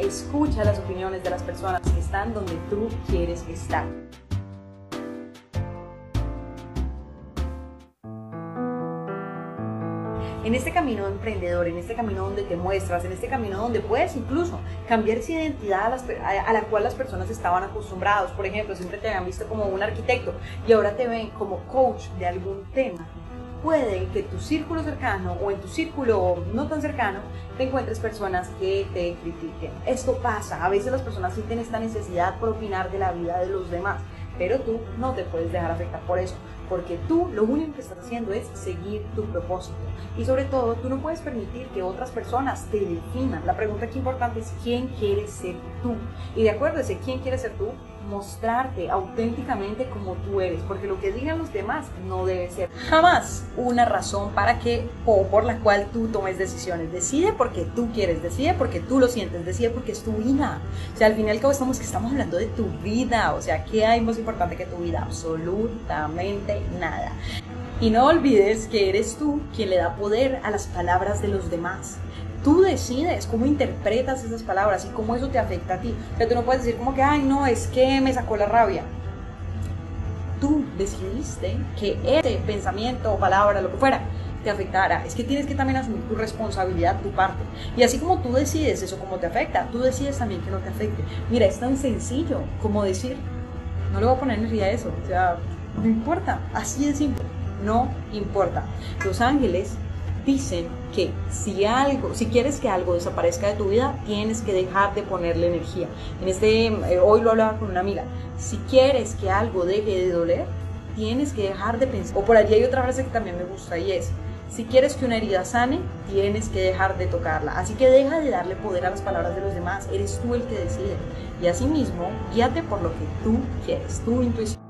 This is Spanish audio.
Escucha las opiniones de las personas que están donde tú quieres estar. en este camino emprendedor, en este camino donde te muestras, en este camino donde puedes incluso cambiar esa identidad a, la cual las personas estaban acostumbrados. Por ejemplo, siempre te habían visto como un arquitecto y ahora te ven como coach de algún tema puede que tu círculo cercano o en tu círculo no tan cercano te encuentres personas que te critiquen. Esto pasa, a veces las personas sienten esta necesidad por opinar de la vida de los demás, pero tú no te puedes dejar afectar por eso, porque tú lo único que estás haciendo es seguir tu propósito. Y sobre todo, tú no puedes permitir que otras personas te definan. La pregunta que importante es quién quieres ser tú. Y de acuerdo a ese quién quieres ser tú, mostrarte auténticamente como tú eres, porque lo que digan los demás no debe ser jamás una razón para que o por la cual tú tomes decisiones. Decide porque tú quieres, decide porque tú lo sientes, decide porque es tu vida. O sea, al final y al cabo estamos que estamos hablando de tu vida, o sea, ¿qué hay más importante que tu vida? Absolutamente nada. Y no olvides que eres tú quien le da poder a las palabras de los demás. Tú decides cómo interpretas esas palabras y cómo eso te afecta a ti. Pero tú no puedes decir como que, ay, no, es que me sacó la rabia. Tú decidiste que ese pensamiento o palabra, lo que fuera, te afectara. Es que tienes que también asumir tu responsabilidad, tu parte. Y así como tú decides eso, cómo te afecta, tú decides también que no te afecte. Mira, es tan sencillo como decir, no le voy a poner energía a eso. O sea, no importa. Así de simple. No importa. Los ángeles dicen que si algo, si quieres que algo desaparezca de tu vida, tienes que dejar de ponerle energía. En este, eh, hoy lo hablaba con una amiga, si quieres que algo deje de doler, tienes que dejar de pensar. O por allí hay otra frase que también me gusta y es, si quieres que una herida sane, tienes que dejar de tocarla. Así que deja de darle poder a las palabras de los demás, eres tú el que decide. Y asimismo, guíate por lo que tú quieres, tu intuición.